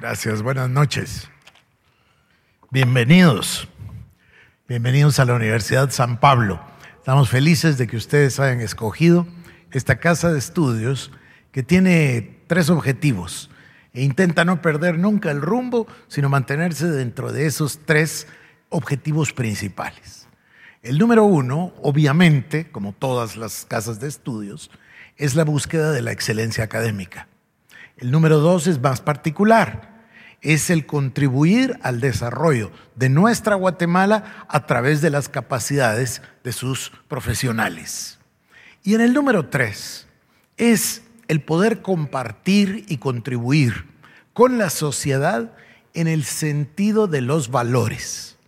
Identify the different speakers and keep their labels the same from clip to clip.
Speaker 1: Gracias, buenas noches. Bienvenidos. Bienvenidos a la Universidad San Pablo. Estamos felices de que ustedes hayan escogido esta casa de estudios que tiene tres objetivos e intenta no perder nunca el rumbo, sino mantenerse dentro de esos tres objetivos principales. El número uno, obviamente, como todas las casas de estudios, es la búsqueda de la excelencia académica. El número dos es más particular, es el contribuir al desarrollo de nuestra Guatemala a través de las capacidades de sus profesionales. Y en el número tres es el poder compartir y contribuir con la sociedad en el sentido de los valores,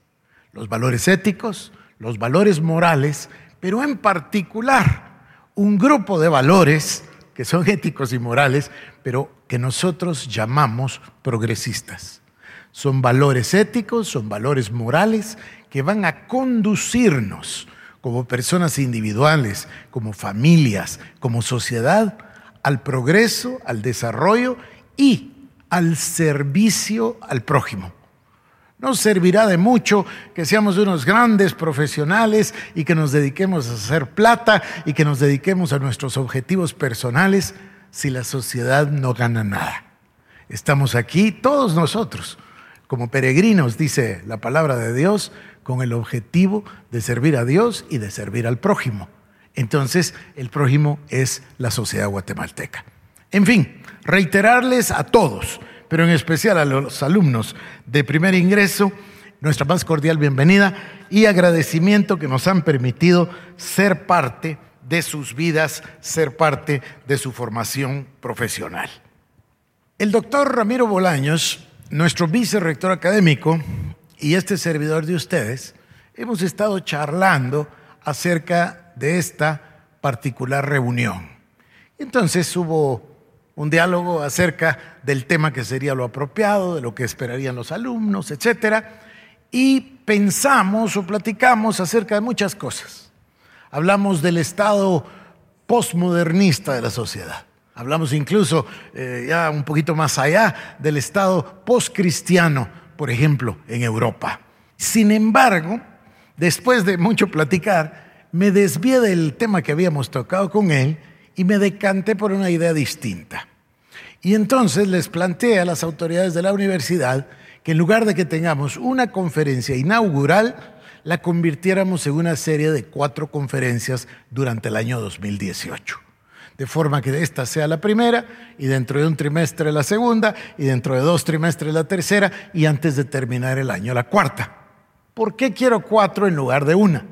Speaker 1: los valores éticos, los valores morales, pero en particular un grupo de valores que son éticos y morales, pero que nosotros llamamos progresistas. Son valores éticos, son valores morales que van a conducirnos como personas individuales, como familias, como sociedad, al progreso, al desarrollo y al servicio al prójimo. No servirá de mucho que seamos unos grandes profesionales y que nos dediquemos a hacer plata y que nos dediquemos a nuestros objetivos personales si la sociedad no gana nada. Estamos aquí todos nosotros, como peregrinos, dice la palabra de Dios, con el objetivo de servir a Dios y de servir al prójimo. Entonces, el prójimo es la sociedad guatemalteca. En fin, reiterarles a todos pero en especial a los alumnos de primer ingreso, nuestra más cordial bienvenida y agradecimiento que nos han permitido ser parte de sus vidas, ser parte de su formación profesional. El doctor Ramiro Bolaños, nuestro vicerrector académico y este servidor de ustedes, hemos estado charlando acerca de esta particular reunión. Entonces hubo un diálogo acerca del tema que sería lo apropiado, de lo que esperarían los alumnos, etc. Y pensamos o platicamos acerca de muchas cosas. Hablamos del estado postmodernista de la sociedad. Hablamos incluso eh, ya un poquito más allá del estado postcristiano, por ejemplo, en Europa. Sin embargo, después de mucho platicar, me desvié del tema que habíamos tocado con él y me decanté por una idea distinta. Y entonces les planteé a las autoridades de la universidad que en lugar de que tengamos una conferencia inaugural, la convirtiéramos en una serie de cuatro conferencias durante el año 2018. De forma que esta sea la primera y dentro de un trimestre la segunda y dentro de dos trimestres la tercera y antes de terminar el año la cuarta. ¿Por qué quiero cuatro en lugar de una?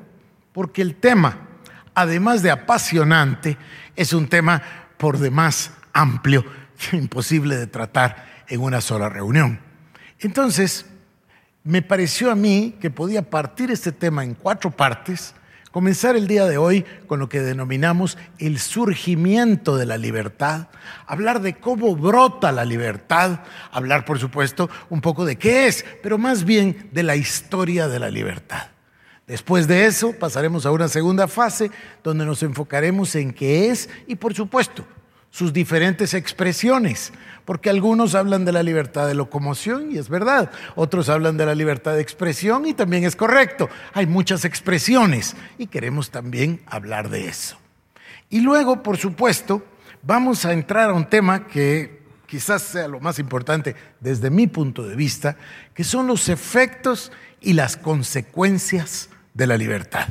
Speaker 1: Porque el tema, además de apasionante, es un tema por demás amplio imposible de tratar en una sola reunión. Entonces, me pareció a mí que podía partir este tema en cuatro partes, comenzar el día de hoy con lo que denominamos el surgimiento de la libertad, hablar de cómo brota la libertad, hablar por supuesto un poco de qué es, pero más bien de la historia de la libertad. Después de eso pasaremos a una segunda fase donde nos enfocaremos en qué es y por supuesto sus diferentes expresiones, porque algunos hablan de la libertad de locomoción y es verdad, otros hablan de la libertad de expresión y también es correcto. Hay muchas expresiones y queremos también hablar de eso. Y luego, por supuesto, vamos a entrar a un tema que quizás sea lo más importante desde mi punto de vista, que son los efectos y las consecuencias de la libertad.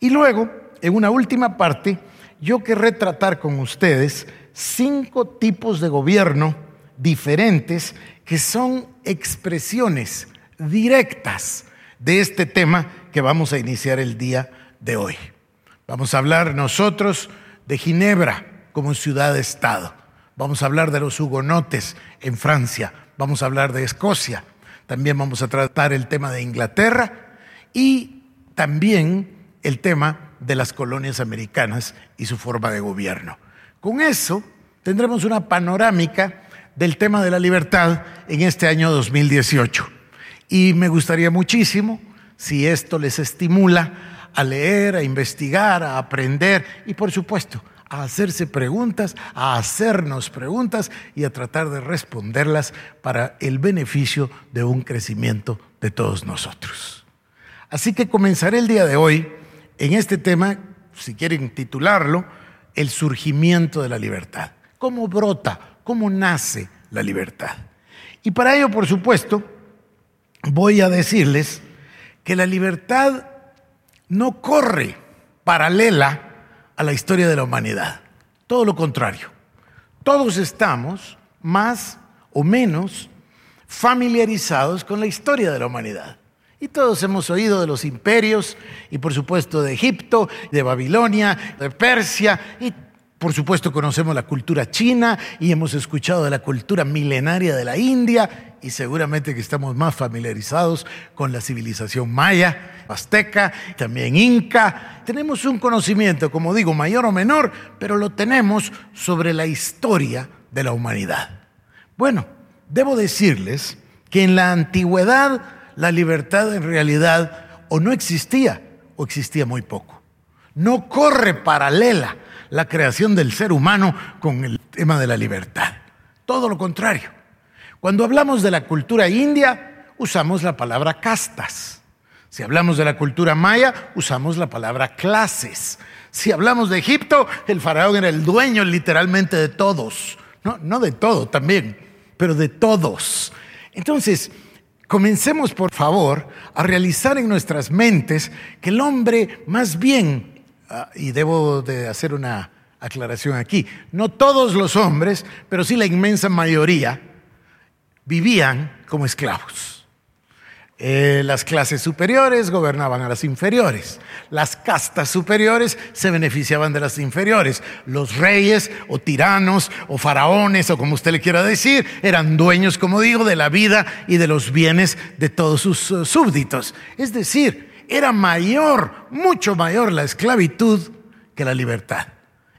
Speaker 1: Y luego, en una última parte, yo querré tratar con ustedes cinco tipos de gobierno diferentes que son expresiones directas de este tema que vamos a iniciar el día de hoy. Vamos a hablar nosotros de Ginebra como ciudad-estado. Vamos a hablar de los hugonotes en Francia. Vamos a hablar de Escocia. También vamos a tratar el tema de Inglaterra y también el tema de las colonias americanas y su forma de gobierno. Con eso tendremos una panorámica del tema de la libertad en este año 2018. Y me gustaría muchísimo si esto les estimula a leer, a investigar, a aprender y por supuesto a hacerse preguntas, a hacernos preguntas y a tratar de responderlas para el beneficio de un crecimiento de todos nosotros. Así que comenzaré el día de hoy en este tema, si quieren titularlo, el surgimiento de la libertad. ¿Cómo brota? ¿Cómo nace la libertad? Y para ello, por supuesto, voy a decirles que la libertad no corre paralela a la historia de la humanidad. Todo lo contrario. Todos estamos más o menos familiarizados con la historia de la humanidad. Y todos hemos oído de los imperios y por supuesto de Egipto, de Babilonia, de Persia y por supuesto conocemos la cultura china y hemos escuchado de la cultura milenaria de la India y seguramente que estamos más familiarizados con la civilización maya, azteca, también inca. Tenemos un conocimiento, como digo, mayor o menor, pero lo tenemos sobre la historia de la humanidad. Bueno, debo decirles que en la antigüedad la libertad en realidad o no existía o existía muy poco. No corre paralela la creación del ser humano con el tema de la libertad. Todo lo contrario. Cuando hablamos de la cultura india, usamos la palabra castas. Si hablamos de la cultura maya, usamos la palabra clases. Si hablamos de Egipto, el faraón era el dueño literalmente de todos. No, no de todo también, pero de todos. Entonces, comencemos por favor a realizar en nuestras mentes que el hombre más bien Ah, y debo de hacer una aclaración aquí, no todos los hombres, pero sí la inmensa mayoría, vivían como esclavos. Eh, las clases superiores gobernaban a las inferiores. Las castas superiores se beneficiaban de las inferiores. Los reyes o tiranos o faraones o como usted le quiera decir, eran dueños, como digo, de la vida y de los bienes de todos sus uh, súbditos. Es decir, era mayor, mucho mayor la esclavitud que la libertad.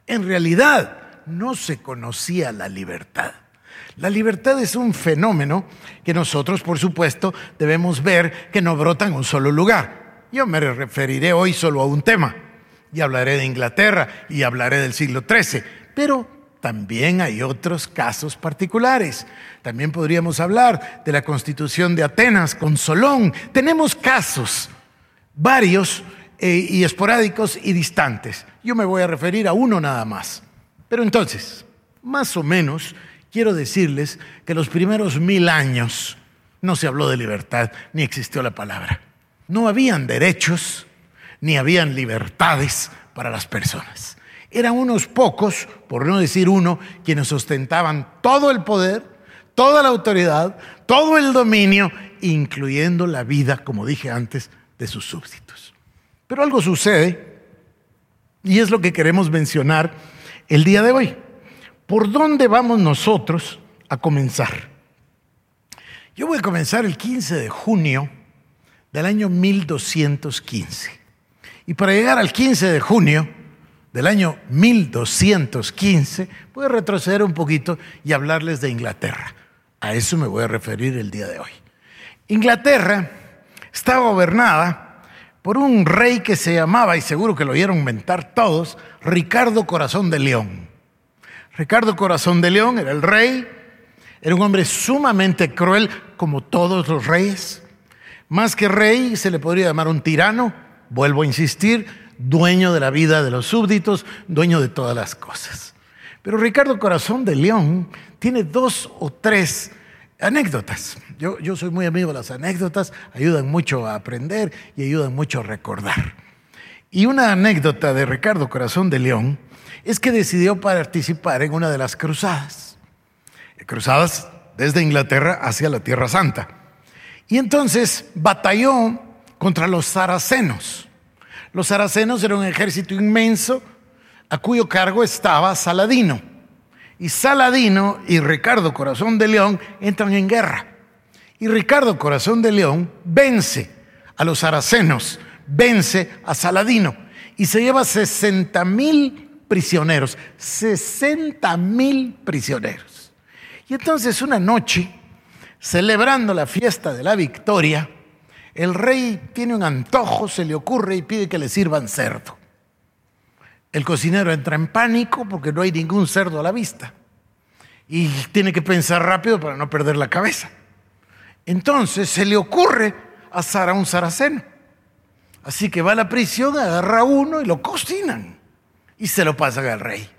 Speaker 1: En realidad, no se conocía la libertad. La libertad es un fenómeno que nosotros, por supuesto, debemos ver que no brota en un solo lugar. Yo me referiré hoy solo a un tema y hablaré de Inglaterra y hablaré del siglo XIII, pero también hay otros casos particulares. También podríamos hablar de la constitución de Atenas con Solón. Tenemos casos varios eh, y esporádicos y distantes. Yo me voy a referir a uno nada más. Pero entonces, más o menos, quiero decirles que los primeros mil años no se habló de libertad, ni existió la palabra. No habían derechos, ni habían libertades para las personas. Eran unos pocos, por no decir uno, quienes ostentaban todo el poder, toda la autoridad, todo el dominio, incluyendo la vida, como dije antes, de sus súbditos. Pero algo sucede y es lo que queremos mencionar el día de hoy. ¿Por dónde vamos nosotros a comenzar? Yo voy a comenzar el 15 de junio del año 1215. Y para llegar al 15 de junio del año 1215, voy a retroceder un poquito y hablarles de Inglaterra. A eso me voy a referir el día de hoy. Inglaterra estaba gobernada por un rey que se llamaba, y seguro que lo oyeron mentar todos, Ricardo Corazón de León. Ricardo Corazón de León era el rey, era un hombre sumamente cruel como todos los reyes. Más que rey se le podría llamar un tirano, vuelvo a insistir, dueño de la vida de los súbditos, dueño de todas las cosas. Pero Ricardo Corazón de León tiene dos o tres anécdotas. Yo, yo soy muy amigo de las anécdotas, ayudan mucho a aprender y ayudan mucho a recordar. Y una anécdota de Ricardo Corazón de León es que decidió participar en una de las cruzadas, cruzadas desde Inglaterra hacia la Tierra Santa. Y entonces batalló contra los saracenos. Los saracenos eran un ejército inmenso a cuyo cargo estaba Saladino. Y Saladino y Ricardo Corazón de León entran en guerra. Y Ricardo Corazón de León vence a los aracenos, vence a Saladino y se lleva 60 mil prisioneros, 60 mil prisioneros. Y entonces una noche, celebrando la fiesta de la victoria, el rey tiene un antojo, se le ocurre y pide que le sirvan cerdo. El cocinero entra en pánico porque no hay ningún cerdo a la vista. Y tiene que pensar rápido para no perder la cabeza. Entonces se le ocurre asar a un saraceno. Así que va a la prisión, agarra uno y lo cocinan. Y se lo pasan al rey.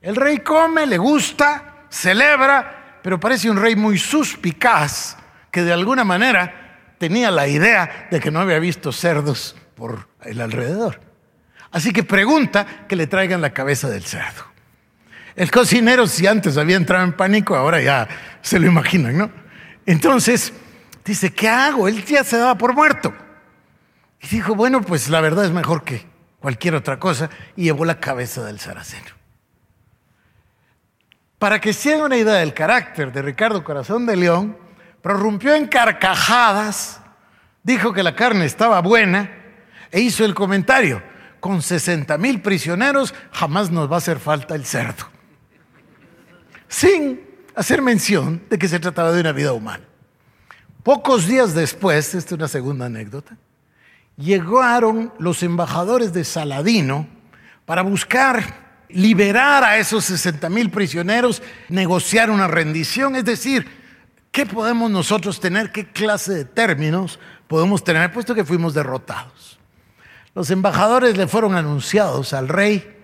Speaker 1: El rey come, le gusta, celebra, pero parece un rey muy suspicaz que de alguna manera tenía la idea de que no había visto cerdos por el alrededor. Así que pregunta que le traigan la cabeza del cerdo. El cocinero, si antes había entrado en pánico, ahora ya se lo imaginan, ¿no? Entonces, dice, ¿qué hago? Él ya se daba por muerto. Y dijo, bueno, pues la verdad es mejor que cualquier otra cosa, y llevó la cabeza del saraceno. Para que se una idea del carácter de Ricardo Corazón de León, prorrumpió en carcajadas, dijo que la carne estaba buena e hizo el comentario, con 60 mil prisioneros jamás nos va a hacer falta el cerdo. Sin hacer mención de que se trataba de una vida humana. Pocos días después, esta es una segunda anécdota, llegaron los embajadores de Saladino para buscar liberar a esos 60 mil prisioneros, negociar una rendición, es decir, ¿qué podemos nosotros tener? ¿Qué clase de términos podemos tener, puesto que fuimos derrotados? Los embajadores le fueron anunciados al rey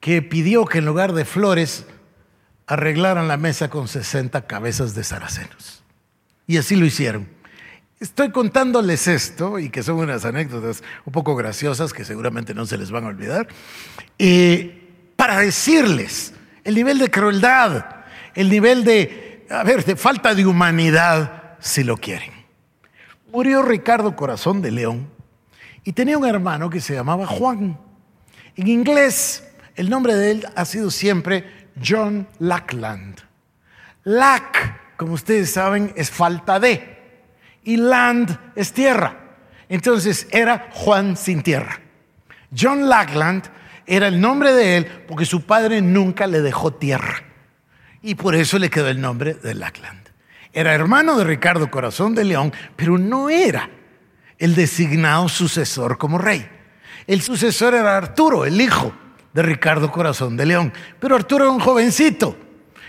Speaker 1: que pidió que en lugar de flores arreglaran la mesa con 60 cabezas de saracenos. Y así lo hicieron. Estoy contándoles esto, y que son unas anécdotas un poco graciosas que seguramente no se les van a olvidar, para decirles el nivel de crueldad, el nivel de, a ver, de falta de humanidad, si lo quieren. Murió Ricardo Corazón de León y tenía un hermano que se llamaba Juan. En inglés, el nombre de él ha sido siempre John Lackland. Lack, como ustedes saben, es falta de. Y land es tierra. Entonces era Juan sin tierra. John Lackland era el nombre de él porque su padre nunca le dejó tierra. Y por eso le quedó el nombre de Lackland. Era hermano de Ricardo Corazón de León, pero no era el designado sucesor como rey. El sucesor era Arturo, el hijo de Ricardo Corazón de León. Pero Arturo era un jovencito.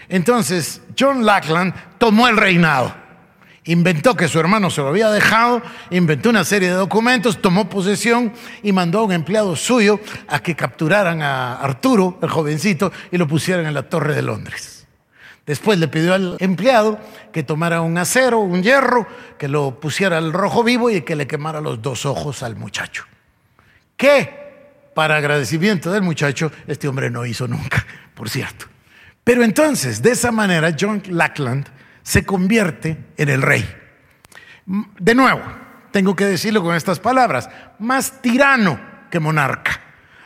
Speaker 1: Entonces John Lackland tomó el reinado. Inventó que su hermano se lo había dejado, inventó una serie de documentos, tomó posesión y mandó a un empleado suyo a que capturaran a Arturo, el jovencito, y lo pusieran en la Torre de Londres. Después le pidió al empleado que tomara un acero, un hierro, que lo pusiera al rojo vivo y que le quemara los dos ojos al muchacho. ¿Qué? Para agradecimiento del muchacho, este hombre no hizo nunca, por cierto. Pero entonces, de esa manera, John Lackland se convierte en el rey. De nuevo, tengo que decirlo con estas palabras, más tirano que monarca.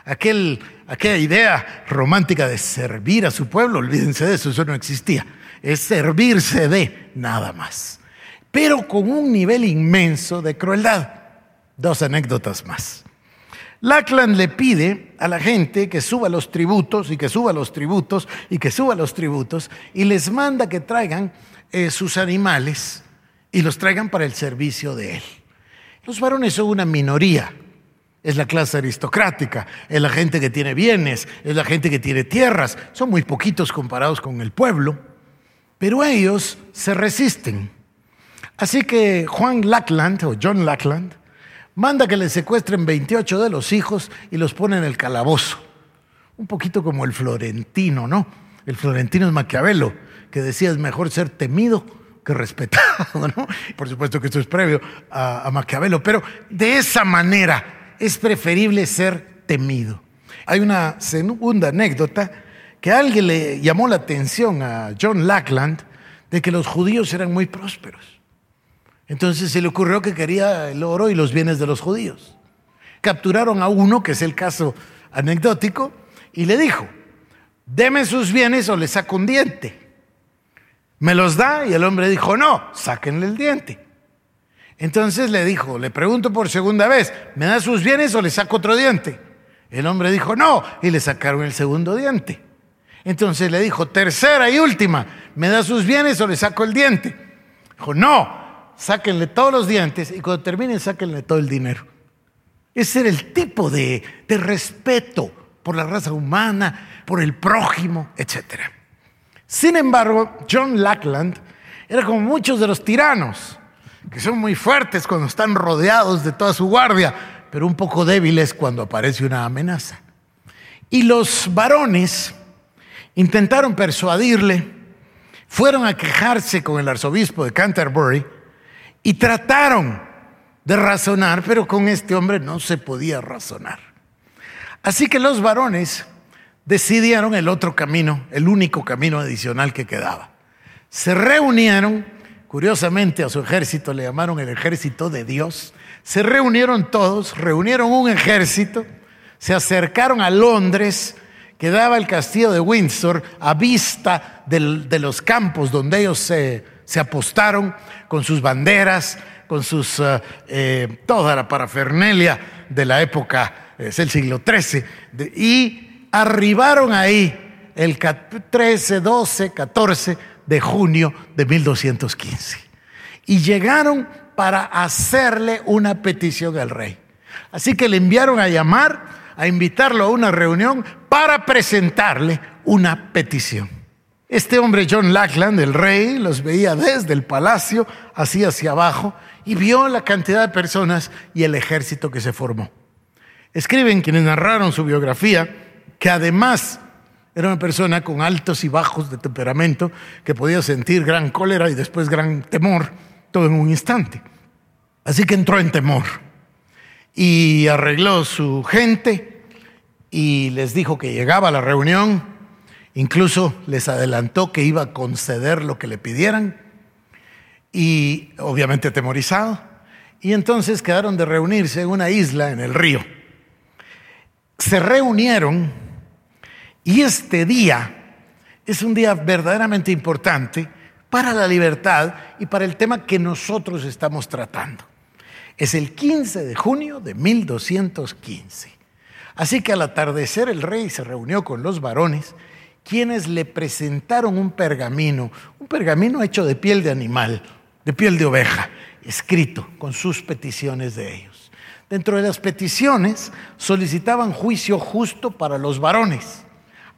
Speaker 1: Aquel aquella idea romántica de servir a su pueblo, olvídense de eso, eso no existía. Es servirse de nada más. Pero con un nivel inmenso de crueldad. Dos anécdotas más. Lackland le pide a la gente que suba los tributos y que suba los tributos y que suba los tributos y les manda que traigan eh, sus animales y los traigan para el servicio de él. Los varones son una minoría es la clase aristocrática, es la gente que tiene bienes, es la gente que tiene tierras. Son muy poquitos comparados con el pueblo, pero ellos se resisten. Así que Juan Lackland o John Lackland manda que le secuestren 28 de los hijos y los pone en el calabozo. Un poquito como el florentino, ¿no? El florentino es Maquiavelo, que decía es mejor ser temido que respetado, ¿no? Por supuesto que esto es previo a, Maquiavelo, pero de esa manera es preferible ser temido. Hay una segunda anécdota que alguien le llamó la atención a John Lackland de que los judíos eran muy prósperos. Entonces se le ocurrió que quería el oro y los bienes de los judíos. Capturaron a uno, que es el caso anecdótico, y le dijo, deme sus bienes o le saco un diente. Me los da y el hombre dijo, no, sáquenle el diente. Entonces le dijo, le pregunto por segunda vez, ¿me da sus bienes o le saco otro diente? El hombre dijo, no, y le sacaron el segundo diente. Entonces le dijo, tercera y última, ¿me da sus bienes o le saco el diente? Dijo, no, sáquenle todos los dientes y cuando terminen sáquenle todo el dinero. Ese era el tipo de, de respeto por la raza humana, por el prójimo, etc. Sin embargo, John Lackland era como muchos de los tiranos, que son muy fuertes cuando están rodeados de toda su guardia, pero un poco débiles cuando aparece una amenaza. Y los varones intentaron persuadirle, fueron a quejarse con el arzobispo de Canterbury y trataron de razonar, pero con este hombre no se podía razonar. Así que los varones decidieron el otro camino, el único camino adicional que quedaba. Se reunieron, curiosamente a su ejército le llamaron el ejército de Dios, se reunieron todos, reunieron un ejército, se acercaron a Londres, que daba el castillo de Windsor a vista de los campos donde ellos se, apostaron con sus banderas, con sus, eh, eh, toda la parafernelia de la época, es el siglo XIII, y arribaron ahí el 13, 12, 14 de junio de 1215. Y llegaron para hacerle una petición al rey. Así que le enviaron a llamar, a invitarlo a una reunión para presentarle una petición. Este hombre, John Lackland, el rey, los veía desde el palacio, así hacia abajo, y vio la cantidad de personas y el ejército que se formó. Escriben quienes narraron su biografía que además era una persona con altos y bajos de temperamento, que podía sentir gran cólera y después gran temor, todo en un instante. Así que entró en temor y arregló su gente y les dijo que llegaba a la reunión, incluso les adelantó que iba a conceder lo que le pidieran y obviamente atemorizado. Y entonces quedaron de reunirse en una isla en el río. Se reunieron y este día es un día verdaderamente importante para la libertad y para el tema que nosotros estamos tratando. Es el 15 de junio de 1215. Así que al atardecer el rey se reunió con los varones, quienes le presentaron un pergamino, un pergamino hecho de piel de animal, de piel de oveja, escrito con sus peticiones de ellos. Dentro de las peticiones solicitaban juicio justo para los varones,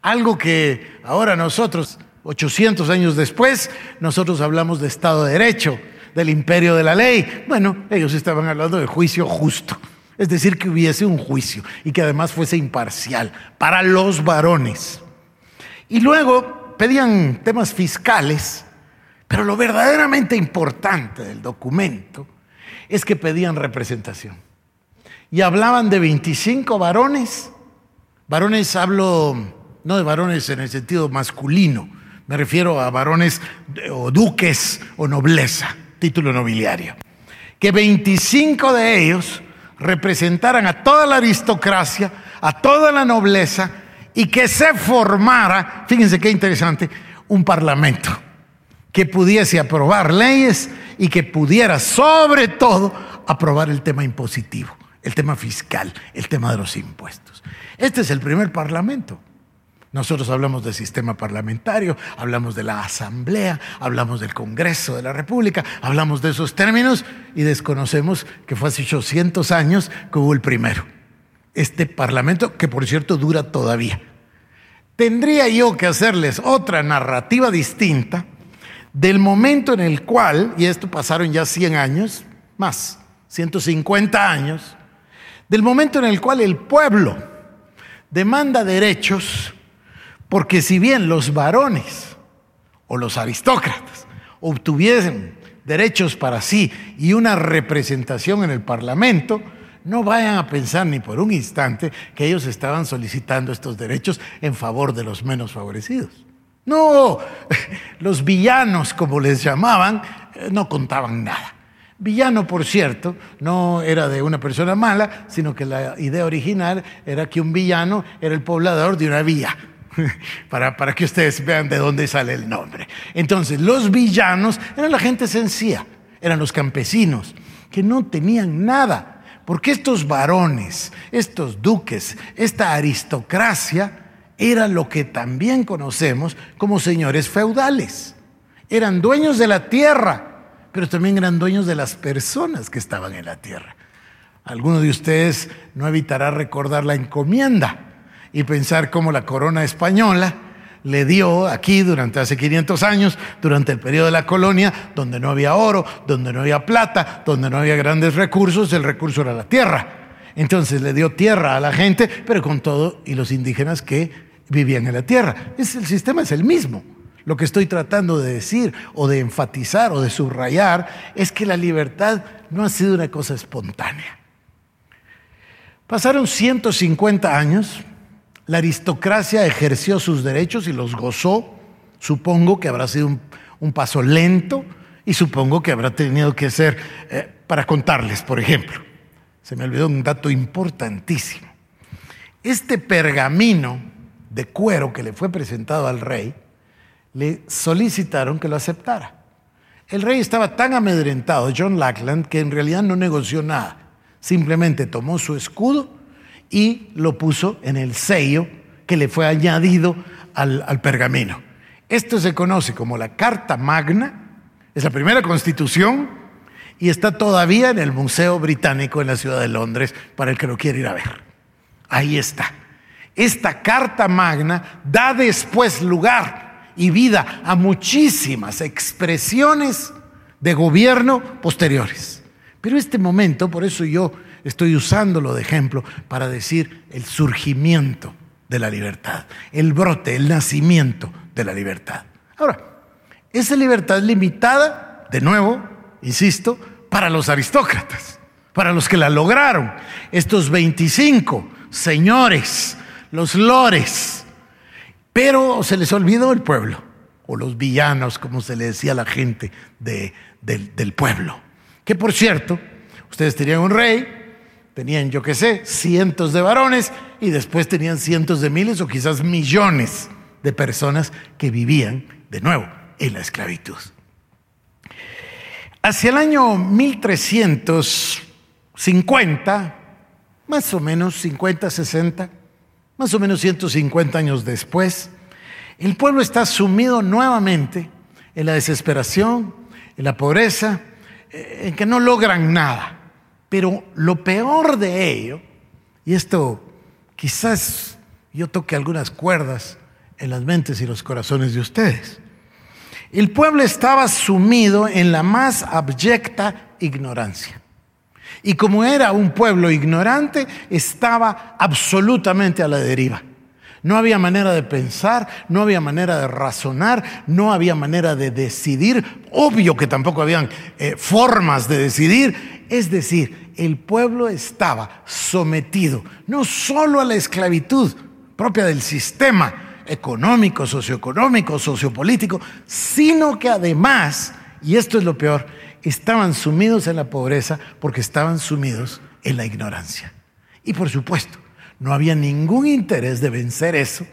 Speaker 1: algo que ahora nosotros, 800 años después, nosotros hablamos de Estado de Derecho, del imperio de la ley. Bueno, ellos estaban hablando de juicio justo, es decir, que hubiese un juicio y que además fuese imparcial para los varones. Y luego pedían temas fiscales pero lo verdaderamente importante del documento es que pedían representación. Y hablaban de 25 varones. Varones hablo no de varones en el sentido masculino, me refiero a varones o duques o nobleza, título nobiliario. Que 25 de ellos representaran a toda la aristocracia, a toda la nobleza y que se formara, fíjense qué interesante, un parlamento que pudiese aprobar leyes y que pudiera sobre todo aprobar el tema impositivo, el tema fiscal, el tema de los impuestos. Este es el primer parlamento. Nosotros hablamos del sistema parlamentario, hablamos de la Asamblea, hablamos del Congreso de la República, hablamos de esos términos y desconocemos que fue hace 800 años que hubo el primero. Este parlamento, que por cierto dura todavía. Tendría yo que hacerles otra narrativa distinta del momento en el cual, y esto pasaron ya 100 años, más, 150 años, del momento en el cual el pueblo demanda derechos, porque si bien los varones o los aristócratas obtuviesen derechos para sí y una representación en el Parlamento, no vayan a pensar ni por un instante que ellos estaban solicitando estos derechos en favor de los menos favorecidos. No, los villanos, como les llamaban, eh, no contaban nada. Villano, por cierto, no era de una persona mala, sino que la idea original era que un villano era el poblador de una vía, para, para que ustedes vean de dónde sale el nombre. Entonces, los villanos eran la gente sencilla, eran los campesinos, que no tenían nada, porque estos varones, estos duques, esta aristocracia, era lo que también conocemos como señores feudales. Eran dueños de la tierra, pero también eran dueños de las personas que estaban en la tierra. Alguno de ustedes no evitará recordar la encomienda. Y pensar cómo la corona española le dio aquí durante hace 500 años, durante el periodo de la colonia, donde no había oro, donde no había plata, donde no había grandes recursos, el recurso era la tierra. Entonces le dio tierra a la gente, pero con todo, y los indígenas que vivían en la tierra. Es, el sistema es el mismo. Lo que estoy tratando de decir o de enfatizar o de subrayar es que la libertad no ha sido una cosa espontánea. Pasaron 150 años, la aristocracia ejerció sus derechos y los gozó. Supongo que habrá sido un, paso lento y supongo que habrá tenido que ser eh, para contarles, por ejemplo. Se me olvidó un dato importantísimo. Este pergamino de cuero que le fue presentado al rey, le solicitaron que lo aceptara. El rey estaba tan amedrentado, John Lackland, que en realidad no negoció nada. Simplemente tomó su escudo y lo puso en el sello que le fue añadido al, al pergamino. Esto se conoce como la Carta Magna, es la primera constitución y está todavía en el Museo Británico en la ciudad de Londres para el que lo quiera ir a ver. Ahí está. Esta Carta Magna da después lugar y vida a muchísimas expresiones de gobierno posteriores. Pero este momento, por eso yo estoy usándolo de ejemplo para decir el surgimiento de la libertad, el brote, el nacimiento de la libertad. Ahora, esa libertad limitada, de nuevo, insisto, para los aristócratas, para los que la lograron, estos 25 señores los lores, pero se les olvidó el pueblo, o los villanos, como se le decía a la gente del pueblo. Que por cierto, ustedes tenían un rey, tenían, yo qué sé, cientos de varones y después tenían cientos de miles o quizás millones de personas que vivían de nuevo en la esclavitud. Hacia el año 1350, más o menos 50, 60, más o menos 150 años después, el pueblo está sumido nuevamente en la desesperación, en la pobreza, eh, en que no logran nada. Pero lo peor de ello, y esto quizás yo toque algunas cuerdas en las mentes y los corazones de ustedes, el pueblo estaba sumido en la más abyecta ignorancia. Y como era un pueblo ignorante, estaba absolutamente a la deriva. No había manera de pensar, no había manera de razonar, no había manera de decidir. Obvio que tampoco habían eh, formas de decidir. Es decir, el pueblo estaba sometido no solo a la esclavitud propia del sistema económico, socioeconómico, sociopolítico, sino que además, y esto es lo peor, estaban sumidos en la pobreza porque estaban sumidos en la ignorancia. Y por supuesto, no había ningún interés de vencer eso,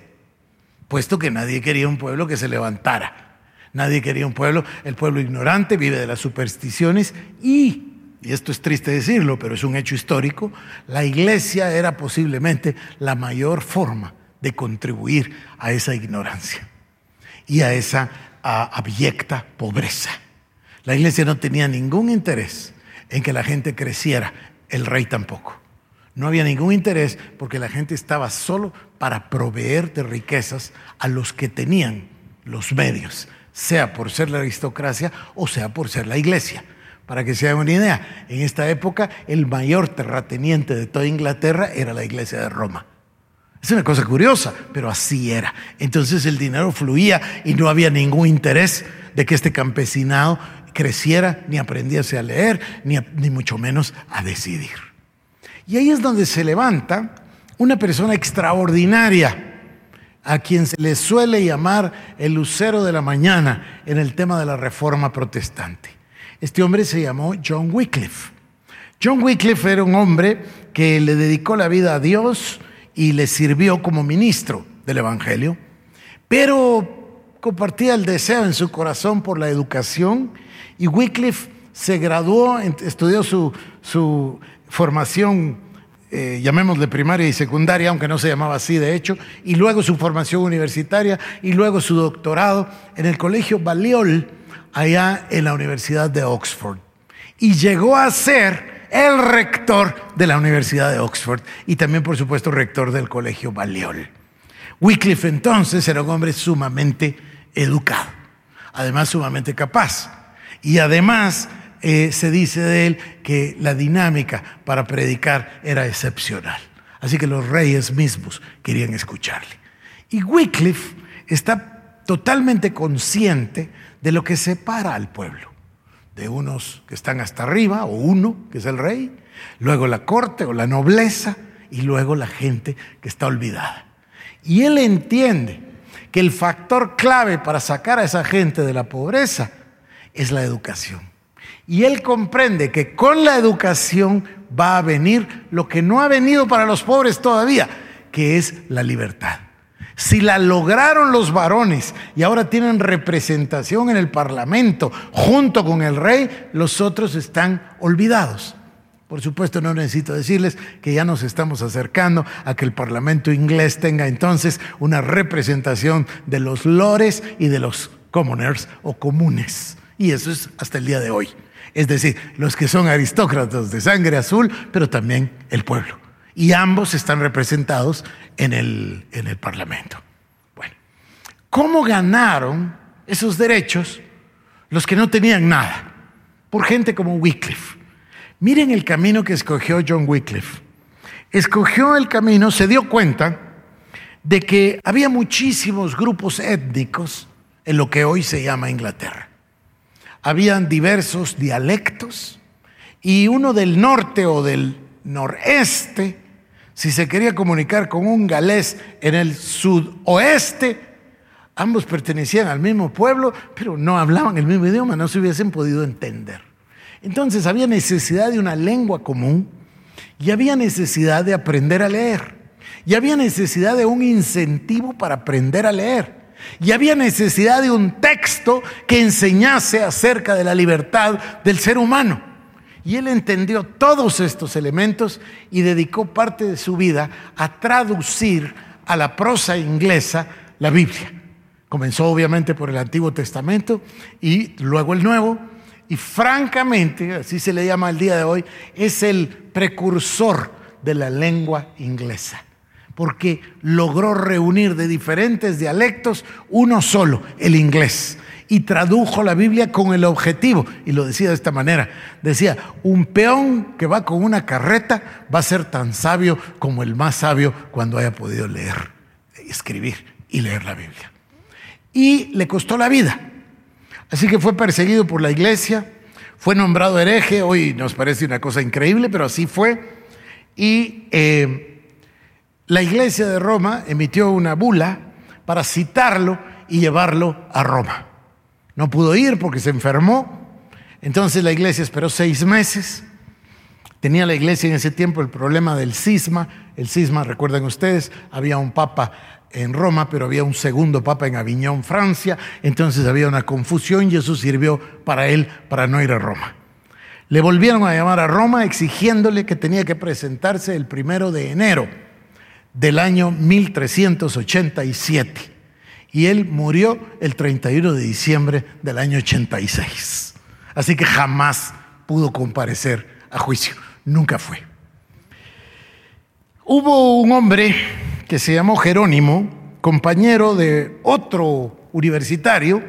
Speaker 1: puesto que nadie quería un pueblo que se levantara. Nadie quería un pueblo, el pueblo ignorante vive de las supersticiones y, y esto es triste decirlo, pero es un hecho histórico, la iglesia era posiblemente la mayor forma de contribuir a esa ignorancia y a esa abyecta pobreza. La iglesia no tenía ningún interés en que la gente creciera, el rey tampoco. No había ningún interés porque la gente estaba solo para proveer de riquezas a los que tenían los medios, sea por ser la aristocracia o sea por ser la iglesia. Para que se hagan una idea, en esta época el mayor terrateniente de toda Inglaterra era la iglesia de Roma. Es una cosa curiosa, pero así era. Entonces el dinero fluía y no había ningún interés de que este campesinado creciera, ni aprendiese a leer, ni, ni mucho menos a decidir. Y ahí es donde se levanta una persona extraordinaria, a quien se le suele llamar el lucero de la mañana en el tema de la reforma protestante. Este hombre se llamó John Wycliffe. John Wycliffe era un hombre que le dedicó la vida a Dios y le sirvió como ministro del Evangelio, pero compartía el deseo en su corazón por la educación y Wycliffe se graduó, estudió su, su formación, eh, llamémosle primaria y secundaria, aunque no se llamaba así de hecho, y luego su formación universitaria y luego su doctorado en el colegio Balliol, allá en la Universidad de Oxford. Y llegó a ser el rector de la Universidad de Oxford y también, por supuesto, rector del Colegio Balliol. Wycliffe entonces era un hombre sumamente educado, además sumamente capaz. Y además eh, se dice de él que la dinámica para predicar era excepcional. Así que los reyes mismos querían escucharle. Y Wycliffe está totalmente consciente de lo que separa al pueblo, de unos que están hasta arriba, o uno, que es el rey, luego la corte o la nobleza, y luego la gente que está olvidada. Y él entiende que el factor clave para sacar a esa gente de la pobreza es la educación. Y él comprende que con la educación va a venir lo que no ha venido para los pobres todavía, que es la libertad. Si la lograron los varones y ahora tienen representación en el Parlamento junto con el rey, los otros están olvidados. Por supuesto, no necesito decirles que ya nos estamos acercando a que el Parlamento inglés tenga entonces una representación de los lores y de los commoners o comunes. Y eso es hasta el día de hoy. Es decir, los que son aristócratas de sangre azul, pero también el pueblo y ambos están representados en el, en el Parlamento. Bueno, ¿cómo ganaron esos derechos los que no tenían nada? Por gente como Wycliffe. Miren el camino que escogió John Wycliffe. Escogió el camino, se dio cuenta de que había muchísimos grupos étnicos en lo que hoy se llama Inglaterra. Habían diversos dialectos y uno del norte o del noreste si se quería comunicar con un galés en el sudoeste, ambos pertenecían al mismo pueblo, pero no hablaban el mismo idioma, no se hubiesen podido entender. Entonces había necesidad de una lengua común y había necesidad de aprender a leer. Y había necesidad de un incentivo para aprender a leer. Y había necesidad de un texto que enseñase acerca de la libertad del ser humano. Y él entendió todos estos elementos y dedicó parte de su vida a traducir a la prosa inglesa la Biblia. Comenzó obviamente por el Antiguo Testamento y luego el Nuevo. Y francamente, así se le llama al día de hoy, es el precursor de la lengua inglesa. Porque logró reunir de diferentes dialectos uno solo, el inglés y tradujo la Biblia con el objetivo, y lo decía de esta manera, decía, un peón que va con una carreta va a ser tan sabio como el más sabio cuando haya podido leer, escribir y leer la Biblia. Y le costó la vida. Así que fue perseguido por la iglesia, fue nombrado hereje, hoy nos parece una cosa increíble, pero así fue. Y eh, la iglesia de Roma emitió una bula para citarlo y llevarlo a Roma. No pudo ir porque se enfermó. Entonces la iglesia esperó seis meses. Tenía la iglesia en ese tiempo el problema del cisma. El cisma, recuerden ustedes, había un papa en Roma, pero había un segundo papa en Aviñón, Francia. Entonces había una confusión y eso sirvió para él para no ir a Roma. Le volvieron a llamar a Roma exigiéndole que tenía que presentarse el primero de enero del año 1387 y él murió el 31 de diciembre del año 86. Así que jamás pudo comparecer a juicio, nunca fue. Hubo un hombre que se llamó Jerónimo, compañero de otro universitario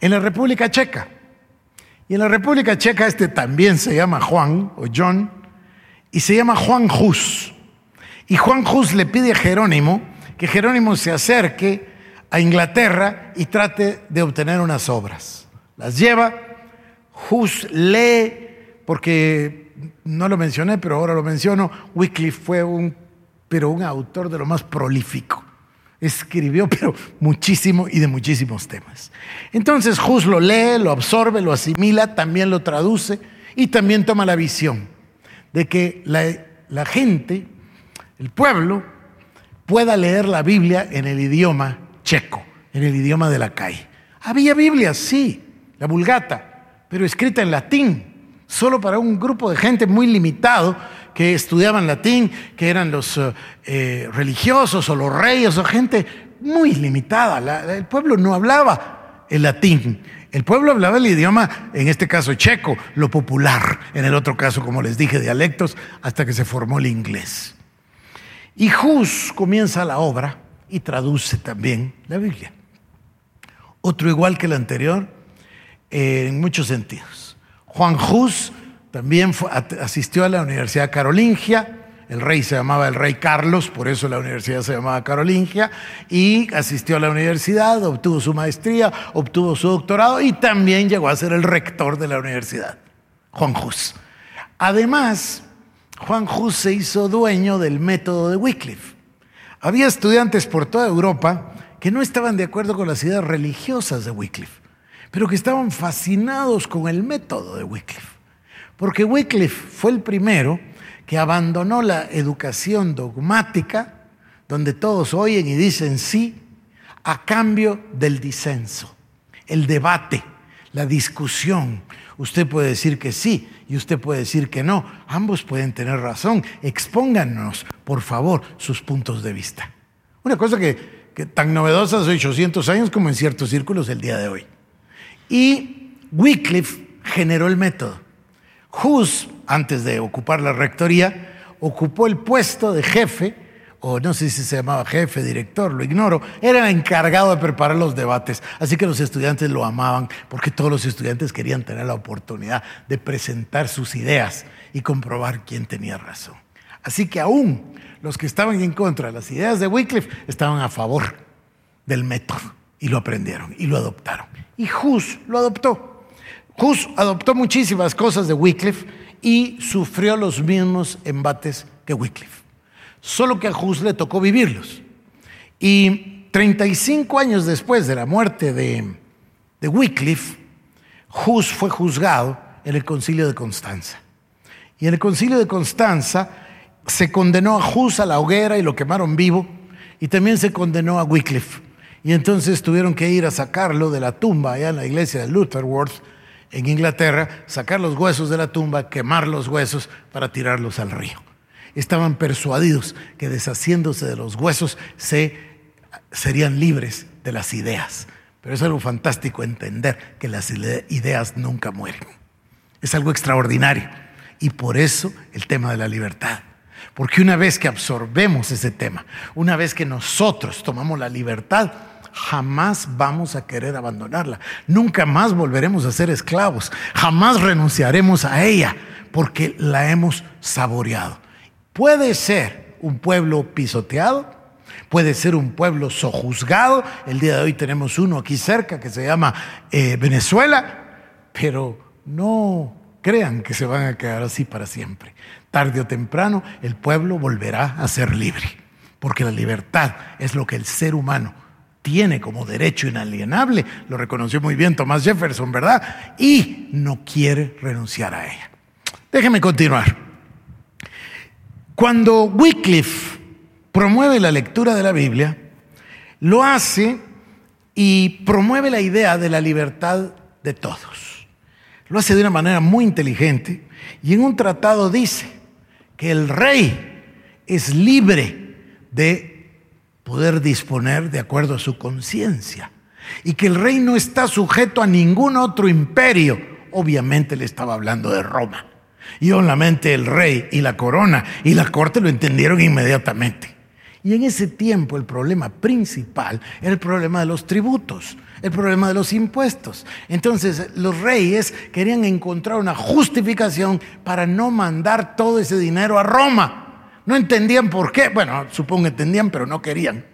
Speaker 1: en la República Checa. Y en la República Checa este también se llama Juan o John y se llama Juan Hus. Y Juan Hus le pide a Jerónimo que Jerónimo se acerque a Inglaterra y trate de obtener unas obras. Las lleva, Hus lee, porque no lo mencioné, pero ahora lo menciono, Wycliffe fue un, pero un autor de lo más prolífico. Escribió, pero muchísimo y de muchísimos temas. Entonces Hus lo lee, lo absorbe, lo asimila, también lo traduce y también toma la visión de que la, la gente, el pueblo, pueda leer la Biblia en el idioma checo, en el idioma de la calle. Había Biblias, sí, la Vulgata, pero escrita en latín, solo para un grupo de gente muy limitado que estudiaban latín, que eran los eh, eh, religiosos o los reyes o gente muy limitada. el pueblo no hablaba el latín El pueblo hablaba el idioma, en este caso checo, lo popular, en el otro caso, como les dije, dialectos, hasta que se formó el inglés. Y Hus comienza la obra y traduce también la Biblia. Otro igual que el anterior, en muchos sentidos. Juan Hus también asistió a la Universidad Carolingia, el rey se llamaba el rey Carlos, por eso la universidad se llamaba Carolingia, y asistió a la universidad, obtuvo su maestría, obtuvo su doctorado y también llegó a ser el rector de la universidad, Juan Hus. Además, Juan Hus se hizo dueño del método de Wycliffe. Había estudiantes por toda Europa que no estaban de acuerdo con las ideas religiosas de Wycliffe, pero que estaban fascinados con el método de Wycliffe. Porque Wycliffe fue el primero que abandonó la educación dogmática, donde todos oyen y dicen sí, a cambio del disenso, el debate, la discusión. Usted puede decir que sí y usted puede decir que no. Ambos pueden tener razón. Expónganos, por favor, sus puntos de vista. Una cosa que, tan novedosa hace 800 años como en ciertos círculos el día de hoy. Y Wycliffe generó el método. Hus, antes de ocupar la rectoría, ocupó el puesto de jefe, o no sé si se llamaba jefe, director, lo ignoro, era encargado de preparar los debates. Así que los estudiantes lo amaban porque todos los estudiantes querían tener la oportunidad de presentar sus ideas y comprobar quién tenía razón. Así que aún los que estaban en contra de las ideas de Wycliffe estaban a favor del método y lo aprendieron y lo adoptaron. Y Hus lo adoptó. Hus adoptó muchísimas cosas de Wycliffe y sufrió los mismos embates que Wycliffe. Solo que a Hus le tocó vivirlos. Y 35 años después de la muerte de, de Wycliffe, Hus fue juzgado en el concilio de Constanza. Y en el concilio de Constanza se condenó a Hus a la hoguera y lo quemaron vivo, y también se condenó a Wycliffe. Y entonces tuvieron que ir a sacarlo de la tumba allá en la iglesia de Lutherworth en Inglaterra, sacar los huesos de la tumba, quemar los huesos para tirarlos al río. Estaban persuadidos que deshaciéndose de los huesos se, serían libres de las ideas. Pero es algo fantástico entender que las ideas nunca mueren. Es algo extraordinario. Y por eso el tema de la libertad. Porque una vez que absorbemos ese tema, una vez que nosotros tomamos la libertad, jamás vamos a querer abandonarla. Nunca más volveremos a ser esclavos. Jamás renunciaremos a ella porque la hemos saboreado. Puede ser un pueblo pisoteado, puede ser un pueblo sojuzgado. El día de hoy tenemos uno aquí cerca que se llama eh, Venezuela, pero no crean que se van a quedar así para siempre. Tarde o temprano el pueblo volverá a ser libre, porque la libertad es lo que el ser humano tiene como derecho inalienable, lo reconoció muy bien Thomas Jefferson, ¿verdad? Y no quiere renunciar a ella. Déjeme continuar. Cuando Wycliffe promueve la lectura de la Biblia, lo hace y promueve la idea de la libertad de todos. Lo hace de una manera muy inteligente y en un tratado dice que el rey es libre de poder disponer de acuerdo a su conciencia. Y que el rey no está sujeto a ningún otro imperio. Obviamente le estaba hablando de Roma. Y obviamente el rey y la corona y la corte lo entendieron inmediatamente. Y en ese tiempo el problema principal era el problema de los tributos, el problema de los impuestos. Entonces los reyes querían encontrar una justificación para no mandar todo ese dinero a Roma. No entendían por qué. Bueno, supongo que entendían, pero no querían.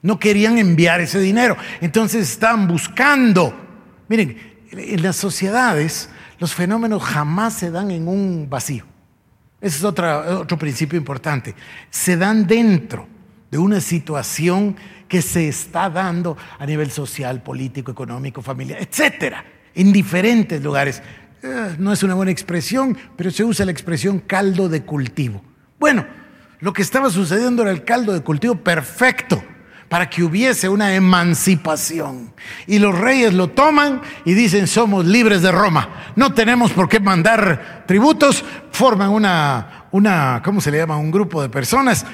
Speaker 1: No querían enviar ese dinero. Entonces estaban buscando. Miren, en las sociedades los fenómenos jamás se dan en un vacío. Ese es otro principio importante. Se dan dentro de una situación que se está dando a nivel social, político, económico, familiar, etcétera, en diferentes lugares. Eh, no es una buena expresión, pero se usa la expresión caldo de cultivo. Bueno, lo que estaba sucediendo era el caldo de cultivo perfecto para que hubiese una emancipación. Y los reyes lo toman y dicen, somos libres de Roma, no tenemos por qué mandar tributos, forman una, una ¿cómo se le llama? Un grupo de personas,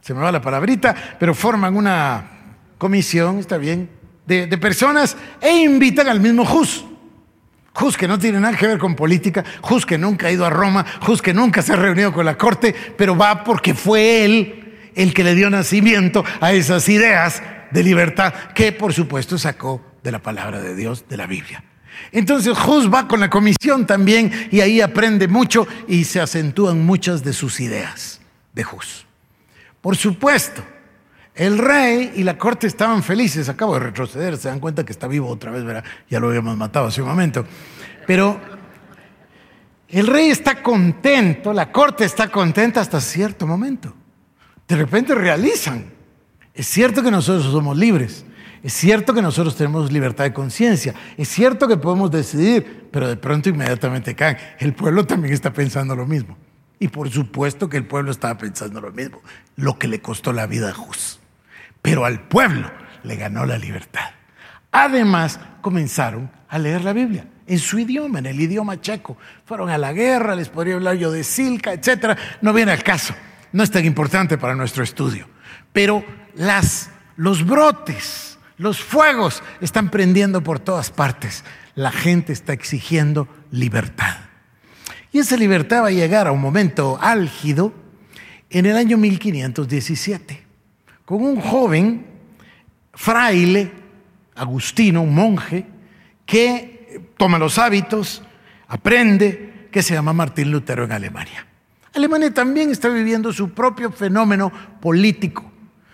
Speaker 1: se me va la palabrita, pero forman una comisión, está bien, de, personas e invitan al mismo Jus. Hus que no tiene nada que ver con política, Hus que nunca ha ido a Roma, Hus que nunca se ha reunido con la corte, pero va porque fue él el que le dio nacimiento a esas ideas de libertad que por supuesto sacó de la palabra de Dios, de la Biblia. Entonces Hus va con la comisión también y ahí aprende mucho y se acentúan muchas de sus ideas de Hus. Por supuesto, el rey y la corte estaban felices. Acabo de retroceder, se dan cuenta que está vivo otra vez. Ya lo habíamos matado hace un momento. Pero el rey está contento, la corte está contenta hasta cierto momento. De repente realizan. Es cierto que nosotros somos libres. Es cierto que nosotros tenemos libertad de conciencia. Es cierto que podemos decidir, pero de pronto inmediatamente caen. El pueblo también está pensando lo mismo. Y por supuesto que el pueblo estaba pensando lo mismo, lo que le costó la vida a Jus. Pero al pueblo le ganó la libertad. Además, comenzaron a leer la Biblia en su idioma, en el idioma checo. Fueron a la guerra, les podría hablar yo de Silca, etc. No viene al caso, no es tan importante para nuestro estudio. Pero las, los brotes, los fuegos están prendiendo por todas partes. La gente está exigiendo libertad. Y esa libertad va a llegar a un momento álgido en el año 1517 con un joven fraile, agustino, un monje, que toma los hábitos, aprende, que se llama Martín Lutero en Alemania. Alemania también está viviendo su propio fenómeno político,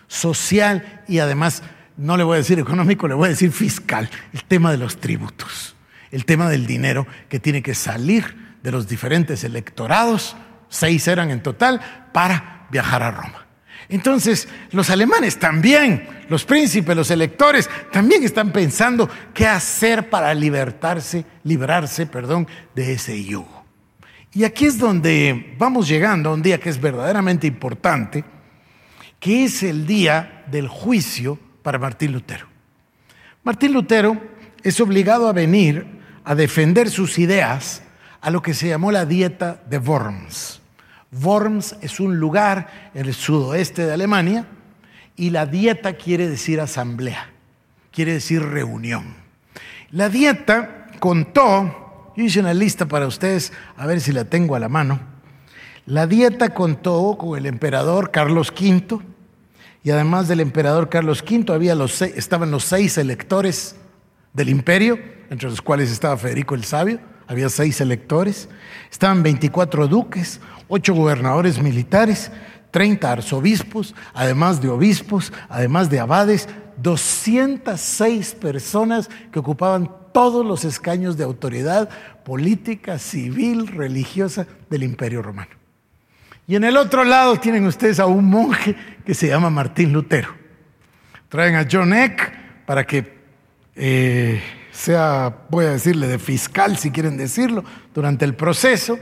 Speaker 1: social y además, no le voy a decir económico, le voy a decir fiscal, el tema de los tributos, el tema del dinero que tiene que salir de los diferentes electorados, seis eran en total, para viajar a Roma. Entonces, los alemanes también, los príncipes, los electores, también están pensando qué hacer para libertarse, librarse, perdón, de ese yugo. Y aquí es donde vamos llegando a un día que es verdaderamente importante, que es el día del juicio para Martín Lutero. Martín Lutero es obligado a venir a defender sus ideas a lo que se llamó la dieta de Worms. Worms es un lugar en el sudoeste de Alemania y la dieta quiere decir asamblea, quiere decir reunión. La dieta contó, yo hice una lista para ustedes, a ver si la tengo a la mano. La dieta contó con el emperador Carlos V y además del emperador Carlos V había los estaban los seis electores del imperio, entre los cuales estaba Federico el Sabio, había seis electores, estaban 24 duques, ocho gobernadores militares, 30 arzobispos, además de obispos, además de abades, 206 personas que ocupaban todos los escaños de autoridad política, civil, religiosa del Imperio Romano. Y en el otro lado tienen ustedes a un monje que se llama Martín Lutero. Traen a John Eck para que eh, sea, voy a decirle, de fiscal, si quieren decirlo, durante el proceso.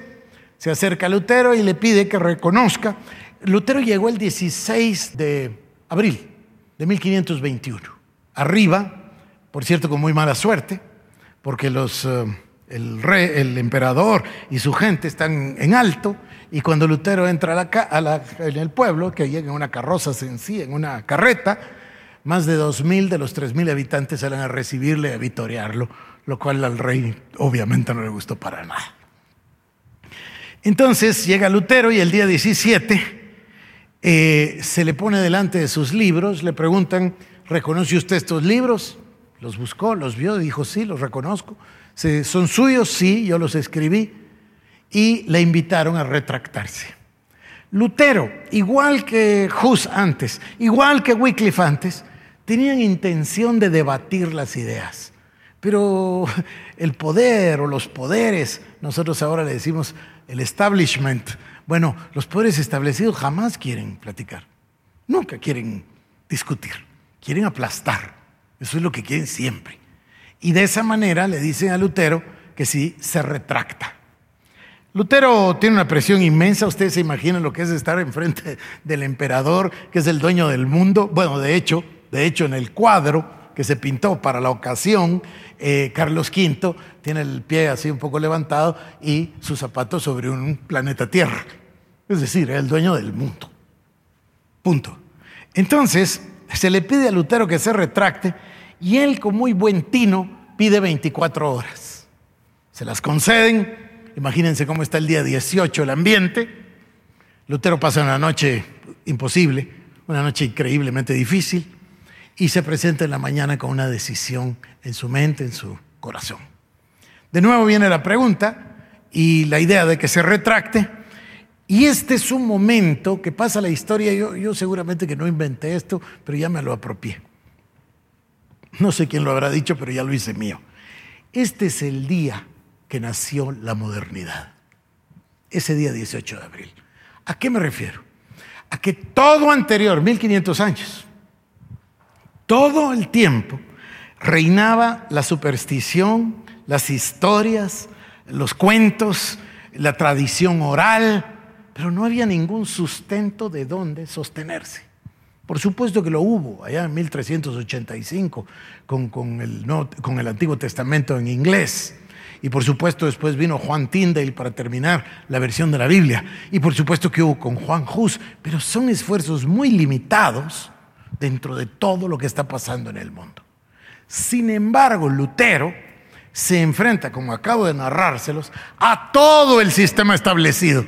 Speaker 1: Se acerca a Lutero y le pide que reconozca. Lutero llegó el 16 de abril de 1521. Arriba, por cierto, con muy mala suerte, porque los, eh, el rey, el emperador y su gente están en alto, y cuando Lutero entra a la, en el pueblo, que llega en una carroza sencilla, en una carreta, más de 2.000 de los 3.000 habitantes salen a recibirle y a vitorearlo, lo cual al rey obviamente no le gustó para nada. Entonces llega Lutero y el día 17 eh, se le pone delante de sus libros, le preguntan, ¿reconoce usted estos libros? Los buscó, los vio, dijo, sí, los reconozco. ¿Son suyos? Sí, yo los escribí. Y le invitaron a retractarse. Lutero, igual que Hus antes, igual que Wycliffe antes, tenían intención de debatir las ideas. Pero el poder o los poderes, nosotros ahora le decimos el establishment. Bueno, los poderes establecidos jamás quieren platicar, nunca quieren discutir, quieren aplastar. Eso es lo que quieren siempre. Y de esa manera le dicen a Lutero que sí se retracta. Lutero tiene una presión inmensa, ustedes se imaginan lo que es estar enfrente del emperador, que es el dueño del mundo. Bueno, de hecho, de hecho en el cuadro que se pintó para la ocasión, eh, Carlos V tiene el pie así un poco levantado y sus zapatos sobre un planeta Tierra. Es decir, es el dueño del mundo. Punto. Entonces, se le pide a Lutero que se retracte y él, con muy buen tino, pide 24 horas. se las conceden. Imagínense cómo está el día 18 el ambiente. Lutero pasa una noche imposible, una noche increíblemente difícil, y se presenta en la mañana con una decisión en su mente, en su corazón. De nuevo viene la pregunta y la idea de que se retracte. Y este es un momento que pasa la historia, yo, yo seguramente que no inventé esto, pero ya me lo apropié. No sé quién lo habrá dicho, pero ya lo hice mío. Este es el día que nació la modernidad. Ese día 18 de abril. ¿A qué me refiero? A que todo anterior, 1500 años, todo el tiempo reinaba la superstición, las historias, los cuentos, la tradición oral, pero no había ningún sustento de dónde sostenerse. Por supuesto que lo hubo allá en 1385 con, con, el, con el Antiguo Testamento en inglés. Y por supuesto después vino Juan Tyndale para terminar la versión de la Biblia. Y por supuesto que hubo con Juan Hus. Pero son esfuerzos muy limitados dentro de todo lo que está pasando en el mundo. Sin embargo, Lutero se enfrenta, como acabo de narrárselos, a todo el sistema establecido.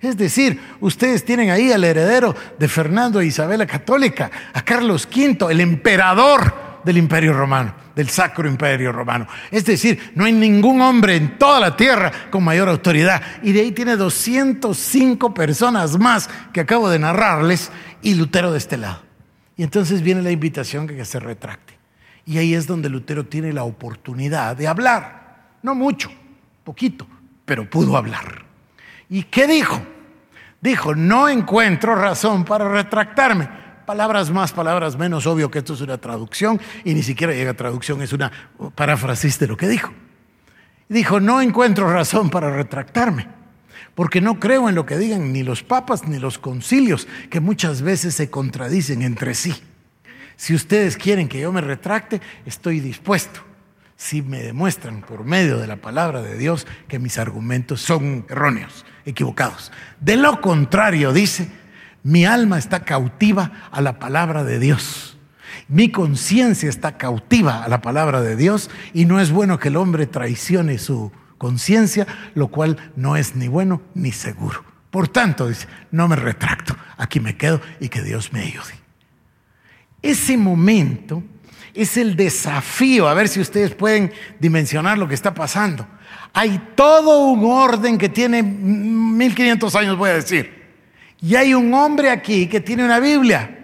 Speaker 1: Es decir, ustedes tienen ahí al heredero de Fernando e Isabel Católica, a Carlos V, el emperador del Imperio Romano, del Sacro Imperio Romano. Es decir, no hay ningún hombre en toda la tierra con mayor autoridad. Y de ahí tiene 205 personas más que acabo de narrarles y Lutero de este lado. Y entonces viene la invitación que se retracte. Y ahí es donde Lutero tiene la oportunidad de hablar. No mucho, poquito, pero pudo hablar. ¿Y qué dijo? Dijo, no encuentro razón para retractarme. Palabras más, palabras menos, obvio que esto es una traducción y ni siquiera llega a traducción, es una paráfrasis de lo que dijo. Dijo, no encuentro razón para retractarme, porque no creo en lo que digan ni los papas ni los concilios, que muchas veces se contradicen entre sí. Si ustedes quieren que yo me retracte, estoy dispuesto. Si me demuestran por medio de la palabra de Dios que mis argumentos son erróneos, equivocados. De lo contrario, dice, mi alma está cautiva a la palabra de Dios. Mi conciencia está cautiva a la palabra de Dios y no es bueno que el hombre traicione su conciencia, lo cual no es ni bueno ni seguro. Por tanto, dice, no me retracto, aquí me quedo y que Dios me ayude. Ese momento es el desafío, a ver si ustedes pueden dimensionar lo que está pasando. Hay todo un orden que tiene 1500 años, voy a decir. Y hay un hombre aquí que tiene una Biblia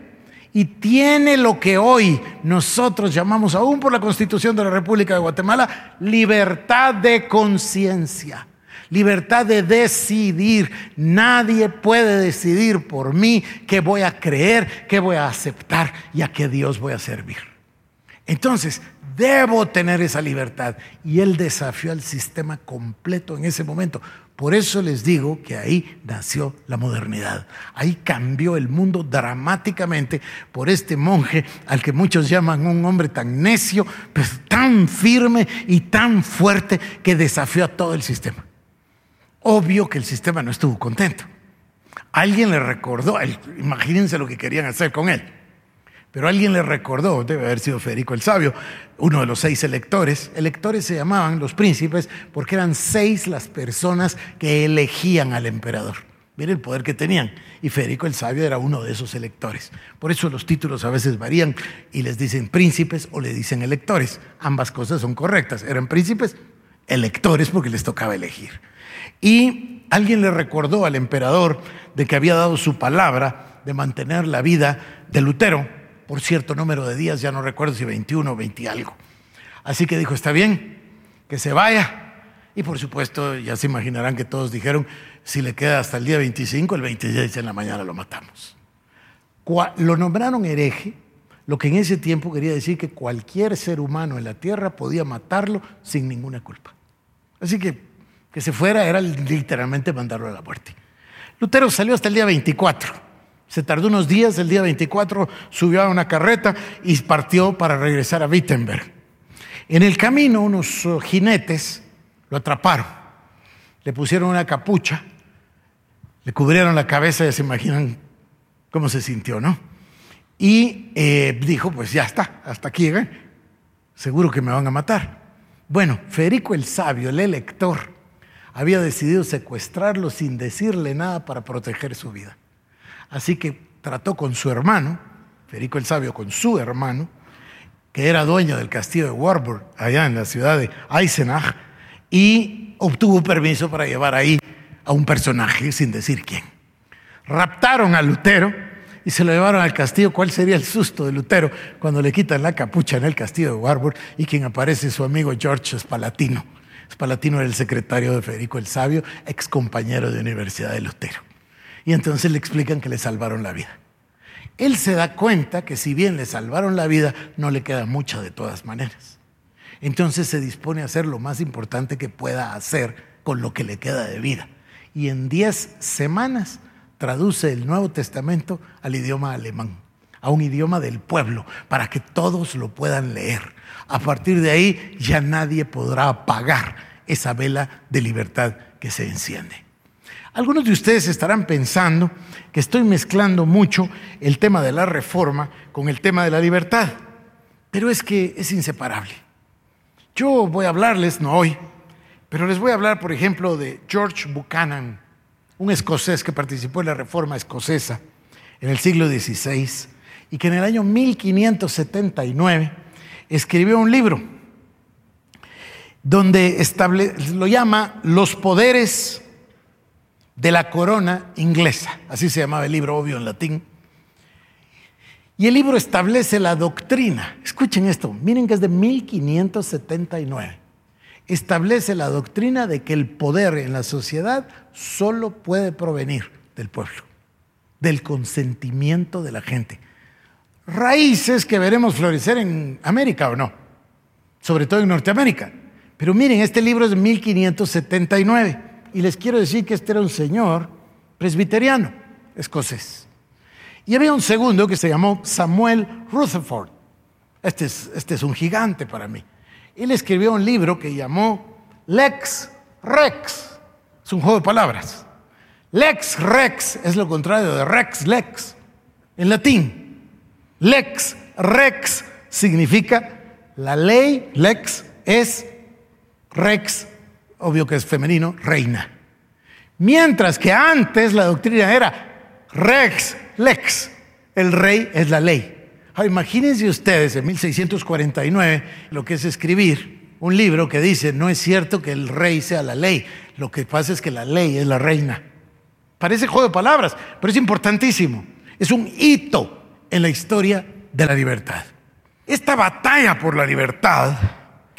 Speaker 1: y tiene lo que hoy nosotros llamamos, aún por la Constitución de la República de Guatemala, libertad de conciencia libertad de decidir. Nadie puede decidir por mí qué voy a creer, qué voy a aceptar y a qué Dios voy a servir. Entonces, debo tener esa libertad. Y él desafió al sistema completo en ese momento. Por eso les digo que ahí nació la modernidad. Ahí cambió el mundo dramáticamente por este monje al que muchos llaman un hombre tan necio, pero tan firme y tan fuerte que desafió a todo el sistema. Obvio que el sistema no estuvo contento. Alguien le recordó, imagínense lo que querían hacer con él. Pero alguien le recordó, debe haber sido Federico el Sabio, uno de los seis electores. Electores se llamaban los príncipes porque eran seis las personas que elegían al emperador. Miren el poder que tenían. Y Federico el Sabio era uno de esos electores. Por eso los títulos a veces varían y les dicen príncipes o le dicen electores. Ambas cosas son correctas. Eran príncipes, electores porque les tocaba elegir. Y alguien le recordó al emperador de que había dado su palabra de mantener la vida de Lutero por cierto número de días, ya no recuerdo si 21 o 20 algo. Así que dijo, está bien, que se vaya. Y por supuesto, ya se imaginarán que todos dijeron, si le queda hasta el día 25, el 26 en la mañana lo matamos. Lo nombraron hereje, lo que en ese tiempo quería decir que cualquier ser humano en la tierra podía matarlo sin ninguna culpa. Así que que se fuera era literalmente mandarlo a la muerte. Lutero salió hasta el día 24. Se tardó unos días, el día 24 subió a una carreta y partió para regresar a Wittenberg. En el camino unos uh, jinetes lo atraparon, le pusieron una capucha, le cubrieron la cabeza, ya se imaginan cómo se sintió, ¿no? Y eh, dijo, pues ya está, hasta aquí llegué, seguro que me van a matar. Bueno, Federico el Sabio, el elector, había decidido secuestrarlo sin decirle nada para proteger su vida. Así que trató con su hermano, Federico el Sabio, con su hermano, que era dueño del castillo de Warburg, allá en la ciudad de Eisenach, y obtuvo permiso para llevar ahí a un personaje sin decir quién. Raptaron a Lutero y se lo llevaron al castillo. ¿Cuál sería el susto de Lutero cuando le quitan la capucha en el castillo de Warburg y quien aparece su amigo George Spalatino? Spalatino era el secretario de Federico el Sabio, ex compañero de Universidad de Lutero. Y entonces le explican que le salvaron la vida. Él se da cuenta que si bien le salvaron la vida, no le queda mucha de todas maneras. Entonces se dispone a hacer lo más importante que pueda hacer con lo que le queda de vida. Y en 10 semanas traduce el Nuevo Testamento al idioma alemán, a un idioma del pueblo, para que todos lo puedan leer. A partir de ahí ya nadie podrá apagar esa vela de libertad que se enciende. Algunos de ustedes estarán pensando que estoy mezclando mucho el tema de la reforma con el tema de la libertad, pero es que es inseparable. Yo voy a hablarles, no hoy, pero les voy a hablar, por ejemplo, de George Buchanan, un escocés que participó en la reforma escocesa en el siglo XVI y que en el año 1579 escribió un libro donde lo llama Los poderes de la corona inglesa. Así se llamaba el libro, obvio en latín. Y el libro establece la doctrina. Escuchen esto, miren que es de 1579 establece la doctrina de que el poder en la sociedad solo puede provenir del pueblo, del consentimiento de la gente. Raíces que veremos florecer en América o no, sobre todo en Norteamérica. Pero miren, este libro es de 1579 y les quiero decir que este era un señor presbiteriano, escocés. Y había un segundo que se llamó Samuel Rutherford. Este es, este es un gigante para mí. Él escribió un libro que llamó Lex Rex. Es un juego de palabras. Lex Rex es lo contrario de Rex Lex en latín. Lex Rex significa la ley, Lex es Rex, obvio que es femenino, reina. Mientras que antes la doctrina era Rex Lex, el rey es la ley. Ah, imagínense ustedes en 1649 lo que es escribir un libro que dice, no es cierto que el rey sea la ley, lo que pasa es que la ley es la reina. Parece juego de palabras, pero es importantísimo. Es un hito en la historia de la libertad. Esta batalla por la libertad,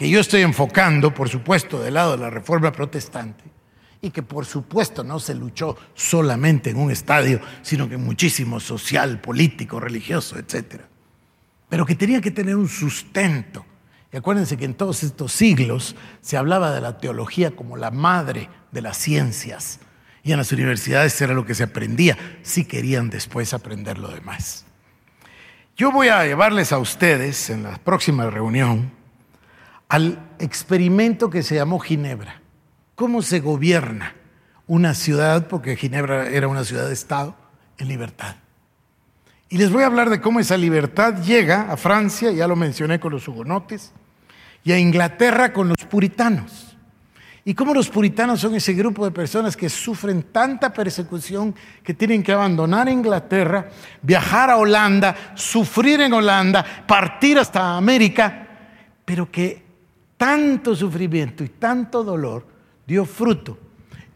Speaker 1: que yo estoy enfocando, por supuesto, del lado de la reforma protestante, y que por supuesto no se luchó solamente en un estadio, sino que muchísimo social, político, religioso, etcétera pero que tenía que tener un sustento. Y acuérdense que en todos estos siglos se hablaba de la teología como la madre de las ciencias. Y en las universidades era lo que se aprendía, si querían después aprender lo demás. Yo voy a llevarles a ustedes en la próxima reunión al experimento que se llamó Ginebra. ¿Cómo se gobierna una ciudad, porque Ginebra era una ciudad-estado, en libertad? Y les voy a hablar de cómo esa libertad llega a Francia, ya lo mencioné con los hugonotes, y a Inglaterra con los puritanos. Y cómo los puritanos son ese grupo de personas que sufren tanta persecución que tienen que abandonar Inglaterra, viajar a Holanda, sufrir en Holanda, partir hasta América, pero que tanto sufrimiento y tanto dolor dio fruto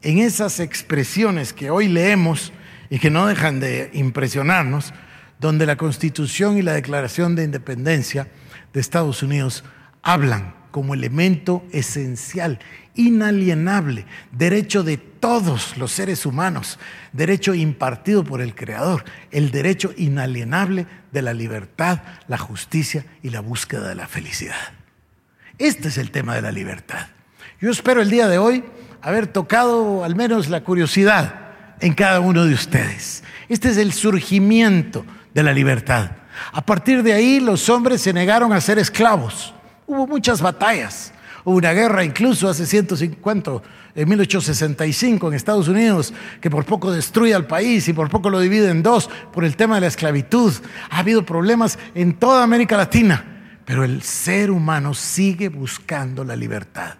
Speaker 1: en esas expresiones que hoy leemos y que no dejan de impresionarnos, donde la Constitución y la Declaración de Independencia de Estados Unidos hablan como elemento esencial, inalienable, derecho de todos los seres humanos, derecho impartido por el Creador, el derecho inalienable de la libertad, la justicia y la búsqueda de la felicidad. Este es el tema de la libertad. Yo espero el día de hoy haber tocado al menos la curiosidad en cada uno de ustedes. Este es el surgimiento de la libertad. A partir de ahí los hombres se negaron a ser esclavos. Hubo muchas batallas. Hubo una guerra incluso hace 150, en 1865 en Estados Unidos, que por poco destruye al país y por poco lo divide en dos por el tema de la esclavitud. Ha habido problemas en toda América Latina, Pero el ser humano sigue buscando la libertad.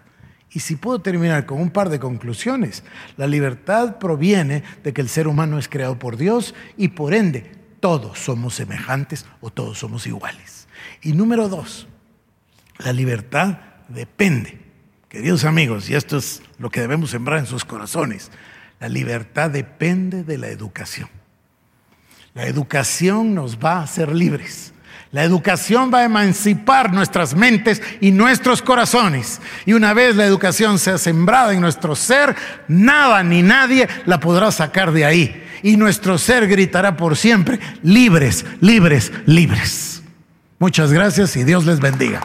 Speaker 1: Y si puedo terminar con un par de conclusiones, la libertad proviene de que el ser humano es creado por Dios y por ende todos somos semejantes o todos somos iguales. Y número dos, la libertad depende, queridos amigos, y esto es lo que debemos sembrar en sus corazones, la libertad depende de la educación. La educación nos va a hacer libres. La educación va a emancipar nuestras mentes y nuestros corazones. Y una vez la educación sea sembrada en nuestro ser, nada ni nadie la podrá sacar de ahí. Y nuestro ser gritará por siempre, libres, libres, libres. Muchas gracias y Dios les bendiga.